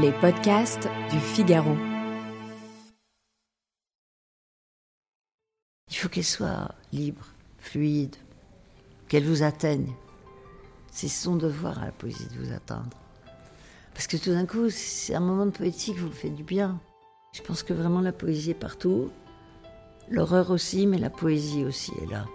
Les podcasts du Figaro. Il faut qu'elle soit libre, fluide, qu'elle vous atteigne. C'est son devoir à la poésie de vous atteindre. Parce que tout d'un coup, c'est un moment de poétique, vous le faites du bien. Je pense que vraiment la poésie est partout. L'horreur aussi, mais la poésie aussi est là.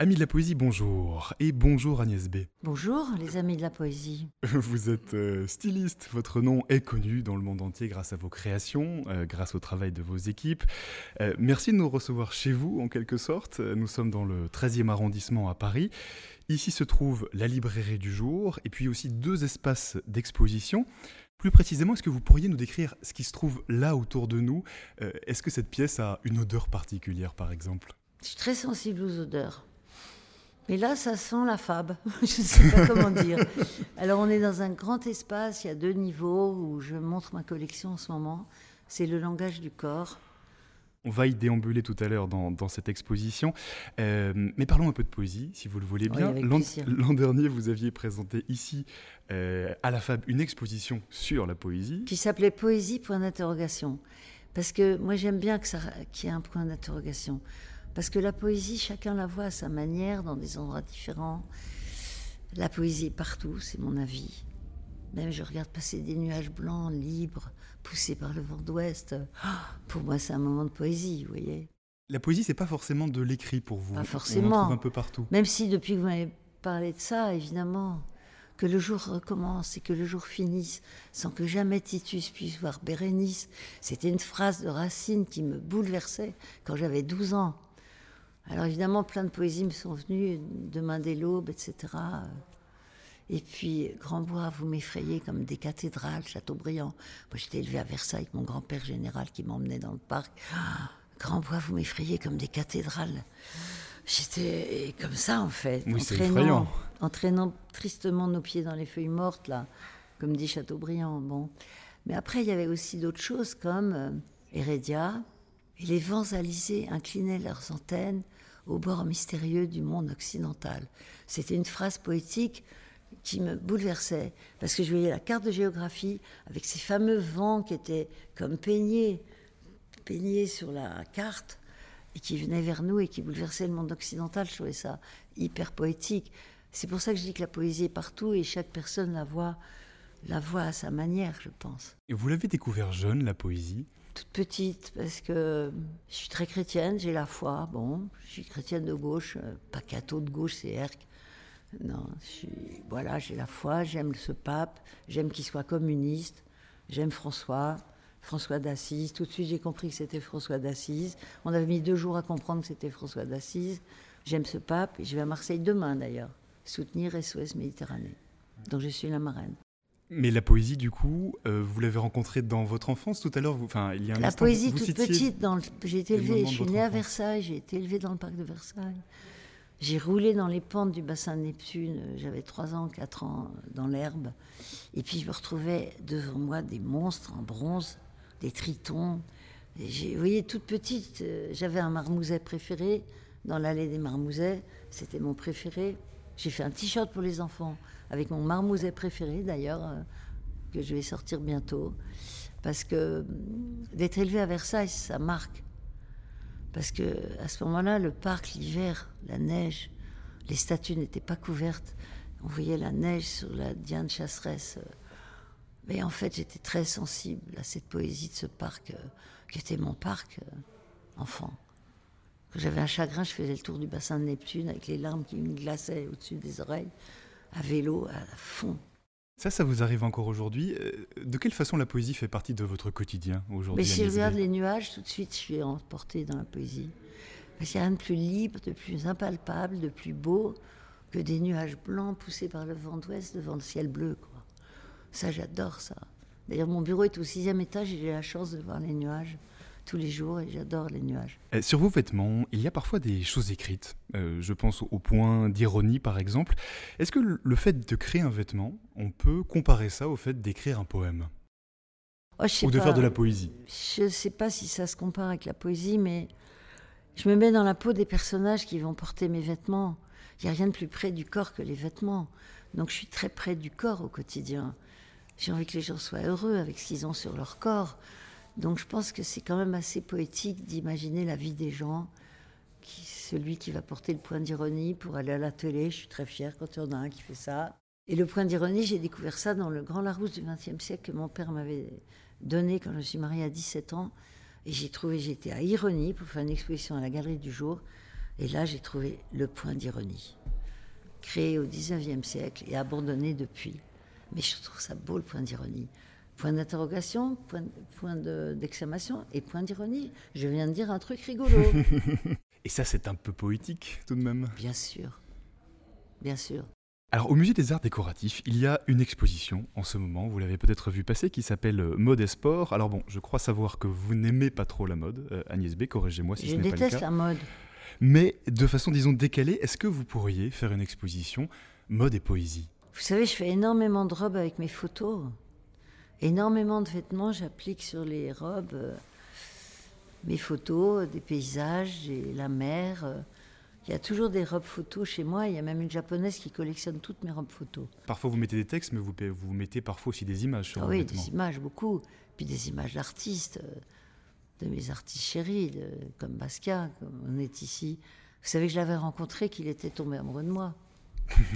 Amis de la poésie, bonjour. Et bonjour Agnès B. Bonjour les amis de la poésie. Vous êtes euh, styliste, votre nom est connu dans le monde entier grâce à vos créations, euh, grâce au travail de vos équipes. Euh, merci de nous recevoir chez vous en quelque sorte. Nous sommes dans le 13e arrondissement à Paris. Ici se trouve la librairie du jour et puis aussi deux espaces d'exposition. Plus précisément, est-ce que vous pourriez nous décrire ce qui se trouve là autour de nous? Est-ce que cette pièce a une odeur particulière par exemple? Je suis très sensible aux odeurs. Mais là, ça sent la fab. je ne sais pas comment dire. Alors, on est dans un grand espace. Il y a deux niveaux où je montre ma collection en ce moment. C'est le langage du corps. On va y déambuler tout à l'heure dans, cette exposition. Euh, mais parlons un peu de poésie, si vous le voulez bien. L'an dernier, vous aviez présenté ici, euh, à la Fab, une exposition sur la poésie. Qui s'appelait Poésie, point d'interrogation. Parce que moi, j'aime bien qu'il y ait un point d'interrogation. Parce que la poésie, chacun la voit à sa manière, dans des endroits différents. La poésie est partout, c'est mon avis. Même je regarde passer des nuages blancs, libres, poussés par le vent d'ouest. pour moi, c'est un moment de poésie, vous voyez. La poésie, c'est pas forcément de l'écrit pour vous. Pas forcément. On trouve un peu partout. Même si depuis que vous m'avez parlé de ça, évidemment, que le jour recommence et que le jour finisse sans que jamais Titus puisse voir Bérénice, c'était une phrase de Racine qui me bouleversait quand j'avais 12 ans. Alors évidemment, plein de poésies me sont venues, Demain des l'aube, etc. Et puis, Grand Bois, vous m'effrayez comme des cathédrales, Châteaubriand. Moi, j'étais élevé à Versailles avec mon grand-père général qui m'emmenait dans le parc. Grand Bois, vous m'effrayez comme des cathédrales. J'étais comme ça, en fait. Oui, entraînant, entraînant tristement nos pieds dans les feuilles mortes, là, comme dit Chateaubriand. Bon. Mais après, il y avait aussi d'autres choses comme euh, Hérédia, et les vents alisés inclinaient leurs antennes au bord mystérieux du monde occidental. C'était une phrase poétique qui me bouleversait, parce que je voyais la carte de géographie avec ces fameux vents qui étaient comme peignés, peignés sur la carte, et qui venaient vers nous et qui bouleversaient le monde occidental. Je trouvais ça hyper poétique. C'est pour ça que je dis que la poésie est partout et chaque personne la voit, la voit à sa manière, je pense. Et vous l'avez découvert jeune, la poésie? Toute petite parce que je suis très chrétienne, j'ai la foi. Bon, je suis chrétienne de gauche, euh, pas catho de gauche, c'est Herc. Non, voilà, j'ai la foi, j'aime ce pape, j'aime qu'il soit communiste, j'aime François, François d'Assise. Tout de suite, j'ai compris que c'était François d'Assise. On avait mis deux jours à comprendre que c'était François d'Assise. J'aime ce pape et je vais à Marseille demain d'ailleurs, soutenir SOS Méditerranée. Donc je suis la marraine. Mais la poésie, du coup, euh, vous l'avez rencontrée dans votre enfance tout à l'heure Enfin, il y a un La poésie toute petite. Dans j'ai été élevée, je suis née à Versailles, j'ai été élevée dans le parc de Versailles. J'ai roulé dans les pentes du bassin de Neptune, j'avais 3 ans, 4 ans dans l'herbe. Et puis je me retrouvais devant moi des monstres en bronze, des tritons. vous voyez, toute petite, euh, j'avais un marmouset préféré dans l'allée des marmousets, c'était mon préféré. J'ai fait un t-shirt pour les enfants avec mon marmouset préféré d'ailleurs, euh, que je vais sortir bientôt. Parce que hum, d'être élevé à Versailles, ça marque. Parce que à ce moment-là, le parc, l'hiver, la neige, les statues n'étaient pas couvertes. On voyait la neige sur la Diane chasseresse. Mais en fait, j'étais très sensible à cette poésie de ce parc, euh, qui était mon parc euh, enfant. Quand j'avais un chagrin, je faisais le tour du bassin de Neptune avec les larmes qui me glaçaient au-dessus des oreilles à vélo à fond. Ça, ça vous arrive encore aujourd'hui. Euh, de quelle façon la poésie fait partie de votre quotidien aujourd'hui Mais si je regarde les nuages, tout de suite, je suis emportée dans la poésie. Parce qu'il n'y a rien de plus libre, de plus impalpable, de plus beau que des nuages blancs poussés par le vent d'ouest devant le ciel bleu. Quoi. Ça, j'adore ça. D'ailleurs, mon bureau est au sixième étage et j'ai la chance de voir les nuages tous les jours et j'adore les nuages. Euh, sur vos vêtements, il y a parfois des choses écrites. Euh, je pense au point d'ironie par exemple. Est-ce que le fait de créer un vêtement, on peut comparer ça au fait d'écrire un poème oh, Ou de faire de la poésie Je ne sais pas si ça se compare avec la poésie, mais Je me mets dans la peau des personnages qui vont porter mes vêtements. Il n'y a rien de plus près du corps que les vêtements. Donc je suis très près du corps au quotidien. J'ai envie que les gens soient heureux avec ce qu'ils ont sur leur corps. Donc je pense que c'est quand même assez poétique d'imaginer la vie des gens. Celui qui va porter le point d'ironie pour aller à la télé, je suis très fière quand il y en a un qui fait ça. Et le point d'ironie, j'ai découvert ça dans le Grand Larousse du XXe siècle que mon père m'avait donné quand je suis mariée à 17 ans. Et j'ai trouvé, j'étais à Ironie pour faire une exposition à la Galerie du Jour. Et là, j'ai trouvé le point d'ironie, créé au XIXe siècle et abandonné depuis. Mais je trouve ça beau, le point d'ironie. Point d'interrogation, point, point d'exclamation et point d'ironie. Je viens de dire un truc rigolo. et ça, c'est un peu poétique tout de même Bien sûr. Bien sûr. Alors au musée des arts décoratifs, il y a une exposition en ce moment, vous l'avez peut-être vu passer, qui s'appelle euh, Mode et Sport. Alors bon, je crois savoir que vous n'aimez pas trop la mode, euh, Agnès B, corrigez-moi si ce n'est pas le cas. Je déteste la mode. Mais de façon, disons, décalée, est-ce que vous pourriez faire une exposition mode et poésie? Vous savez, je fais énormément de robes avec mes photos. Énormément de vêtements, j'applique sur les robes euh, mes photos, des paysages, et la mer. Il y a toujours des robes photos chez moi. Il y a même une japonaise qui collectionne toutes mes robes photos. Parfois, vous mettez des textes, mais vous, vous mettez parfois aussi des images sur ah Oui, des images, beaucoup. Puis des images d'artistes, euh, de mes artistes chéris, comme Basquiat, comme on est ici. Vous savez que je l'avais rencontré, qu'il était tombé amoureux de moi.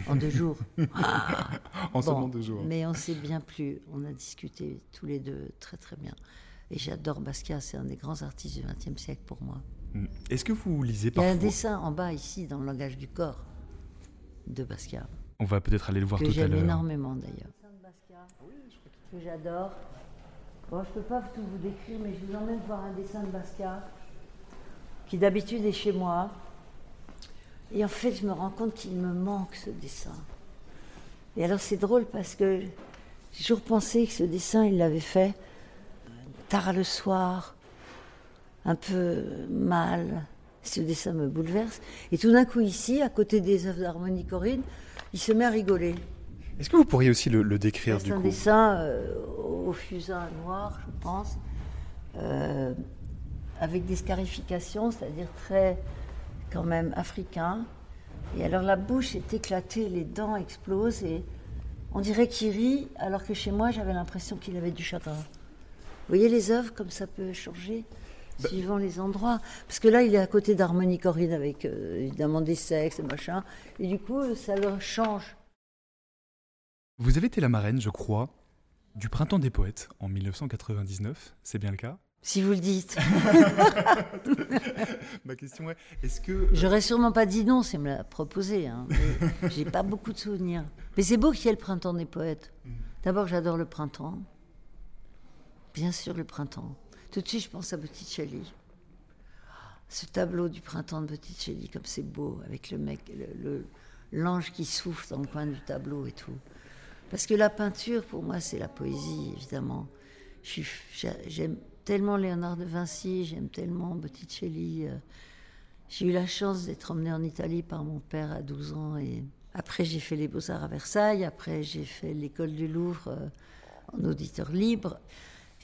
En deux jours. en seulement deux jours. Mais on s'est bien plu. On a discuté tous les deux très très bien. Et j'adore Basquiat, c'est un des grands artistes du XXe siècle pour moi. Mm. Est-ce que vous lisez parfois Il y a un dessin en bas ici, dans le langage du corps, de Basquiat. On va peut-être aller le voir tout à l'heure. Que j'aime énormément d'ailleurs. Que j'adore. Bon, je ne peux pas tout vous décrire, mais je vous emmène voir un dessin de Basquiat, qui d'habitude est chez moi. Et en fait, je me rends compte qu'il me manque ce dessin. Et alors, c'est drôle parce que j'ai toujours pensé que ce dessin, il l'avait fait tard le soir, un peu mal. Ce dessin me bouleverse. Et tout d'un coup, ici, à côté des œuvres d'harmonie Corinne, il se met à rigoler. Est-ce que vous pourriez aussi le, décrire du coup C'est un dessin euh, au fusain noir, je pense, euh, avec des scarifications, c'est-à-dire très, quand même, africain. Et alors la bouche est éclatée, les dents explosent, et on dirait qu'il rit, alors que chez moi, j'avais l'impression qu'il avait du chagrin. Vous voyez les œuvres, comme ça peut changer bah, suivant les endroits. Parce que là, il est à côté d'Harmonie Corinne avec euh, évidemment des sexes et machin. Et du coup, ça le change. Vous avez été la marraine, je crois, du Printemps des Poètes en 1999. C'est bien le cas? Si vous le dites. Ma question est, est-ce que... J'aurais sûrement pas dit non, c'est me l'a proposé. Hein, j'ai pas beaucoup de souvenirs. Mais c'est beau qu'il y ait le printemps des poètes. Mm. D'abord, j'adore le printemps. Bien sûr, le printemps. Tout de suite, je pense à Botticelli. Ce tableau du printemps de Botticelli, comme c'est beau, avec le mec, l'ange qui souffle dans le coin du tableau et tout. Parce que la peinture, pour moi, c'est la poésie, évidemment. J'aime tellement Léonard de Vinci, j'aime tellement Botticelli. Euh. J'ai eu la chance d'être emmenée en Italie par mon père à 12 ans. Et après, j'ai fait les Beaux-Arts à Versailles. Après, j'ai fait l'école du Louvre euh, en auditeur libre.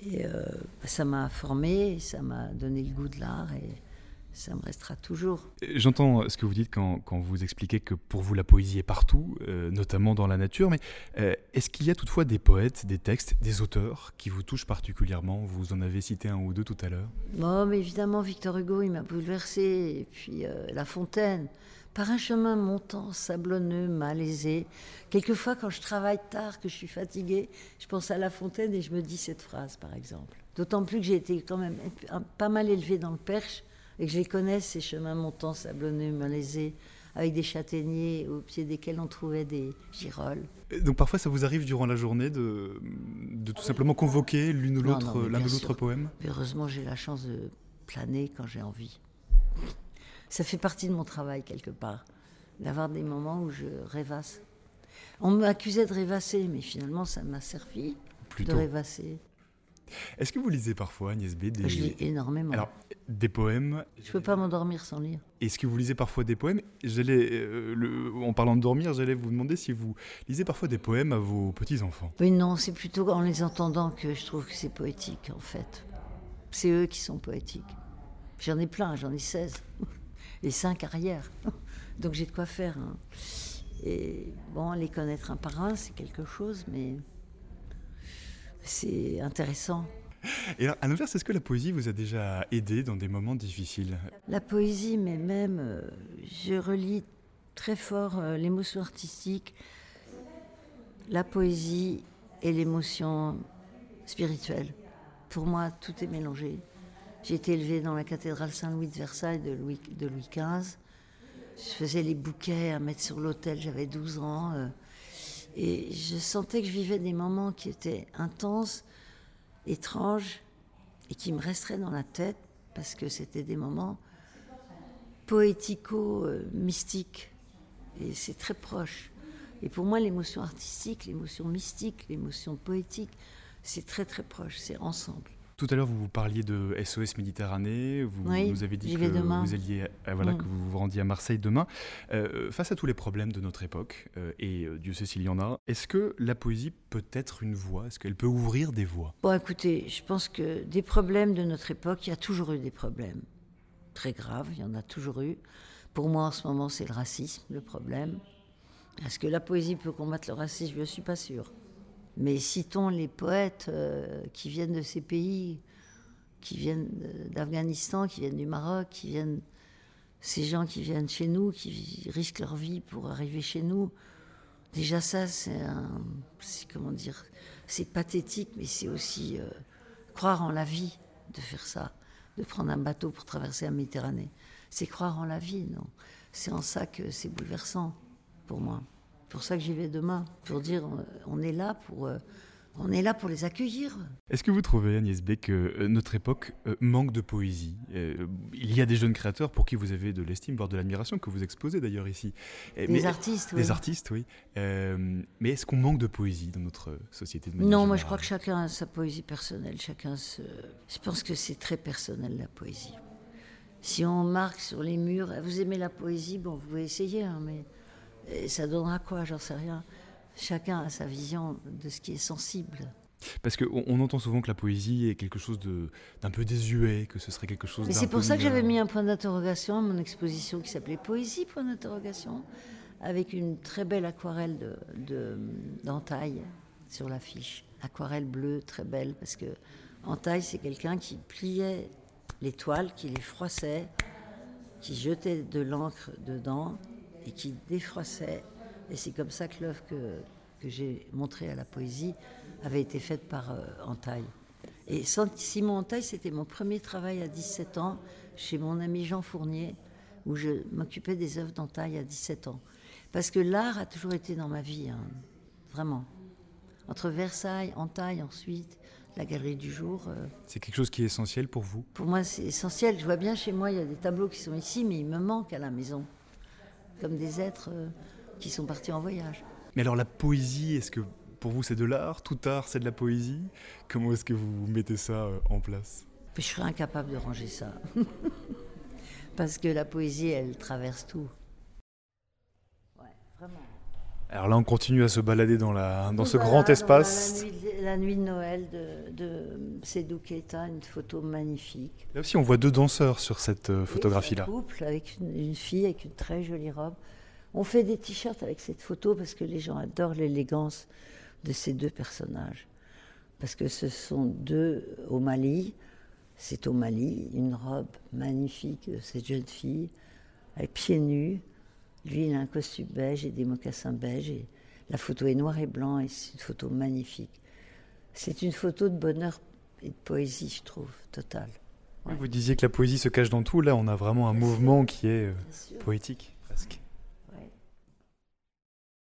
Et euh, ça m'a formé, ça m'a donné le goût de l'art et ça me restera toujours. J'entends ce que vous dites quand, quand, vous expliquez que pour vous la poésie est partout, euh, notamment dans la nature, mais euh, est-ce qu'il y a toutefois des poètes, des textes, des auteurs qui vous touchent particulièrement? Vous en avez cité un ou deux tout à l'heure. Bon, mais évidemment, Victor Hugo, il m'a bouleversé, et puis La Fontaine par un chemin montant, sablonneux, malaisé. Quelquefois, quand je travaille tard, que je suis fatiguée, je pense à La Fontaine et je me dis cette phrase, par exemple. D'autant plus que j'ai été quand même pas mal élevée dans le Perche et que je les connais, ces chemins montants, sablonneux, malaisés, avec des châtaigniers au pied desquels on trouvait des girolles. donc parfois, ça vous arrive durant la journée de, de tout simplement convoquer l'une ou l'autre, l'un ou l'autre poème? Heureusement, j'ai la chance de planer quand j'ai envie ça fait partie de mon travail quelque part, d'avoir des moments où je rêvasse. On m'accusait de rêvasser, mais finalement, ça m'a servi de rêvasser. Est-ce que vous lisez parfois, Agnès B des... Je lis énormément. Alors, des poèmes Je ne peux pas m'endormir sans lire. Est-ce que vous lisez parfois des poèmes? J'allais, euh, En parlant de dormir, j'allais vous demander si vous lisez parfois des poèmes à vos petits-enfants. Oui, non, c'est plutôt en les entendant que je trouve que c'est poétique, en fait. C'est eux qui sont poétiques. J'en ai plein, j'en ai 16. Et 5 arrière. Donc j'ai de quoi faire. Hein. Et bon, les connaître un par un, c'est quelque chose, mais c'est intéressant. Et alors, à l'inverse, est-ce que la poésie vous a déjà aidé dans des moments difficiles? La poésie, mais même, euh, je relis très fort euh, l'émotion artistique, la poésie et l'émotion spirituelle. Pour moi, tout est mélangé. J'ai été élevée dans la cathédrale Saint-Louis de Versailles de Louis, de Louis XV. Je faisais les bouquets à mettre sur l'autel, j'avais 12 ans. Euh, et je sentais que je vivais des moments qui étaient intenses, étranges, et qui me resteraient dans la tête, parce que c'était des moments poético-mystiques. Et c'est très proche. Et pour moi, l'émotion artistique, l'émotion mystique, l'émotion poétique, c'est très très proche, c'est ensemble. Tout à l'heure, vous parliez de SOS Méditerranée. Vous nous avez dit que vous alliez, euh, voilà, mm. que vous vous rendiez à Marseille demain. Euh, face à tous les problèmes de notre époque, euh, et Dieu sait s'il y en a, est-ce que la poésie peut être une voie? Est-ce qu'elle peut ouvrir des voies? Bon, écoutez, je pense que des problèmes de notre époque, il y a toujours eu des problèmes très graves. Il y en a toujours eu. Pour moi, en ce moment, c'est le racisme, le problème. Est-ce que la poésie peut combattre le racisme? Je ne suis pas sûre. Mais citons les poètes euh, qui viennent de ces pays, qui viennent d'Afghanistan, qui viennent du Maroc, qui viennent ces gens qui viennent chez nous, qui risquent leur vie pour arriver chez nous. Déjà ça, c'est un, comment dire, c'est pathétique, mais c'est aussi euh, croire en la vie de faire ça, de prendre un bateau pour traverser la Méditerranée. C'est croire en la vie, non? C'est en ça que c'est bouleversant pour moi pour ça que j'y vais demain, pour dire euh, on est là pour, euh, on est là pour les accueillir. Est-ce que vous trouvez, Agnès B, que euh, notre époque manque de poésie? Il y a des jeunes créateurs pour qui vous avez de l'estime, voire de l'admiration, que vous exposez d'ailleurs ici. Des artistes, oui. Des artistes, oui. mais est-ce qu'on manque de poésie dans notre société de Non, moi je crois que chacun a sa poésie personnelle. Chacun se... Je pense que c'est très personnel la poésie. Si on marque sur les murs, vous aimez la poésie, bon, vous pouvez essayer, hein, mais et ça donnera quoi J'en sais rien. Chacun a sa vision de ce qui est sensible. Parce qu'on on entend souvent que la poésie est quelque chose d'un peu désuet, que ce serait quelque chose. Mais c'est pour ça que j'avais mis un point d'interrogation à mon exposition qui s'appelait Poésie point d'interrogation, avec une très belle aquarelle de d'entaille sur l'affiche. Aquarelle bleue très belle parce que entaille c'est quelqu'un qui pliait les toiles, qui les froissait, qui jetait de l'encre dedans et qui défroissait. Et c'est comme ça que l'œuvre que, que j'ai montrée à la poésie avait été faite par euh, Entaille. Et Simon Entaille, c'était mon premier travail à 17 ans chez mon ami Jean Fournier, où je m'occupais des œuvres d'Entaille à 17 ans. Parce que l'art a toujours été dans ma vie, hein, vraiment. Entre Versailles, Entaille ensuite, la galerie du jour. Euh, c'est quelque chose qui est essentiel pour vous? Pour moi, c'est essentiel. Je vois bien chez moi, il y a des tableaux qui sont ici, mais il me manque à la maison comme des êtres euh, qui sont partis en voyage. Mais alors la poésie, est-ce que pour vous c'est de l'art? Tout art c'est de la poésie? Comment est-ce que vous mettez ça euh, en place? Je serais incapable de ranger ça. Parce que la poésie, elle traverse tout. Ouais, vraiment. Alors là, on continue à se balader dans, la, dans ce grand espace. La nuit, de Noël de, de Sedou Keita, une photo magnifique. Là aussi, on voit deux danseurs sur cette euh, photographie-là. Un couple avec une, fille avec une très jolie robe. On fait des t-shirts avec cette photo parce que les gens adorent l'élégance de ces deux personnages. Parce que ce sont deux au Mali. C'est au Mali, une robe magnifique de cette jeune fille, avec pieds nus lui, il a un costume beige et des mocassins beige. Et la photo est noir et blanc et c'est une photo magnifique. C'est une photo de bonheur et de poésie, je trouve, totale. vous disiez que la poésie se cache dans tout. Là, on a vraiment un mouvement qui est euh, poétique.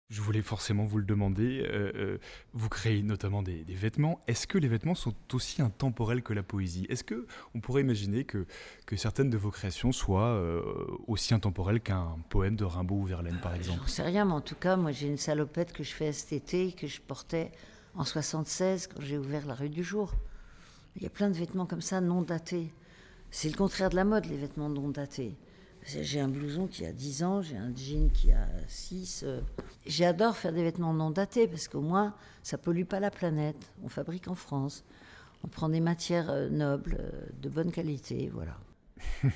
Je voulais forcément vous le demander. Euh, euh, vous créez notamment des, vêtements. Est-ce que les vêtements sont aussi intemporels que la poésie? Est-ce que on pourrait imaginer que, que certaines de vos créations soient euh, aussi intemporelles qu'un poème de Rimbaud ou Verlaine, par exemple J'en sais rien, mais en tout cas, moi j'ai une salopette que je fais cet été que je portais en 76 quand j'ai ouvert la rue du jour. Il y a plein de vêtements comme ça non datés. C'est le contraire de la mode, les vêtements non datés. J'ai un blouson qui a 10 ans, j'ai un jean qui a 6. Euh. J'adore faire des vêtements non datés parce qu'au moins, ça pollue pas la planète. On fabrique en France. On prend des matières euh, nobles, euh, de bonne qualité, voilà.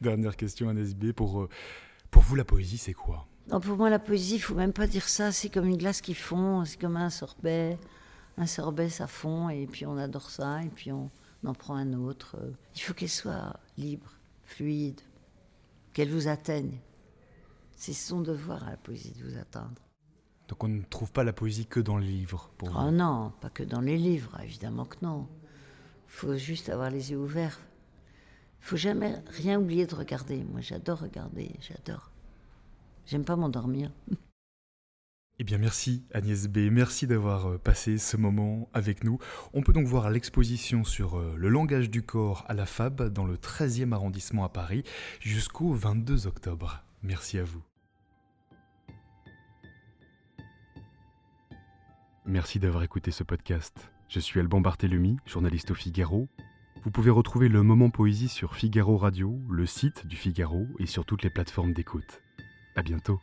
Dernière question, Agnès B. Pour, pour vous, la poésie, c'est quoi? Non, Pour moi, la poésie, il faut même pas dire ça. C'est comme une glace qui fond, c'est comme un sorbet. Un sorbet, ça fond, et puis on adore ça, et puis on en prend un autre. Il faut qu'elle soit libre, fluide, qu'elle vous atteigne. C'est son devoir à la poésie de vous atteindre. Donc on ne trouve pas la poésie que dans les livres pour Oh non, pas que dans les livres, évidemment que non. Il faut juste avoir les yeux ouverts. Il faut jamais rien oublier de regarder. Moi, j'adore regarder, j'adore. J'aime pas m'endormir. Eh bien merci Agnès B, merci d'avoir euh, passé ce moment avec nous. On peut donc voir l'exposition sur euh, le langage du corps à la FAB dans le 13e arrondissement à Paris jusqu'au 22 octobre. Merci à vous. Merci d'avoir écouté ce podcast. Je suis Alban Barthélemy, journaliste au Figaro. Vous pouvez retrouver le moment poésie sur Figaro Radio, le site du Figaro et sur toutes les plateformes d'écoute. À bientôt.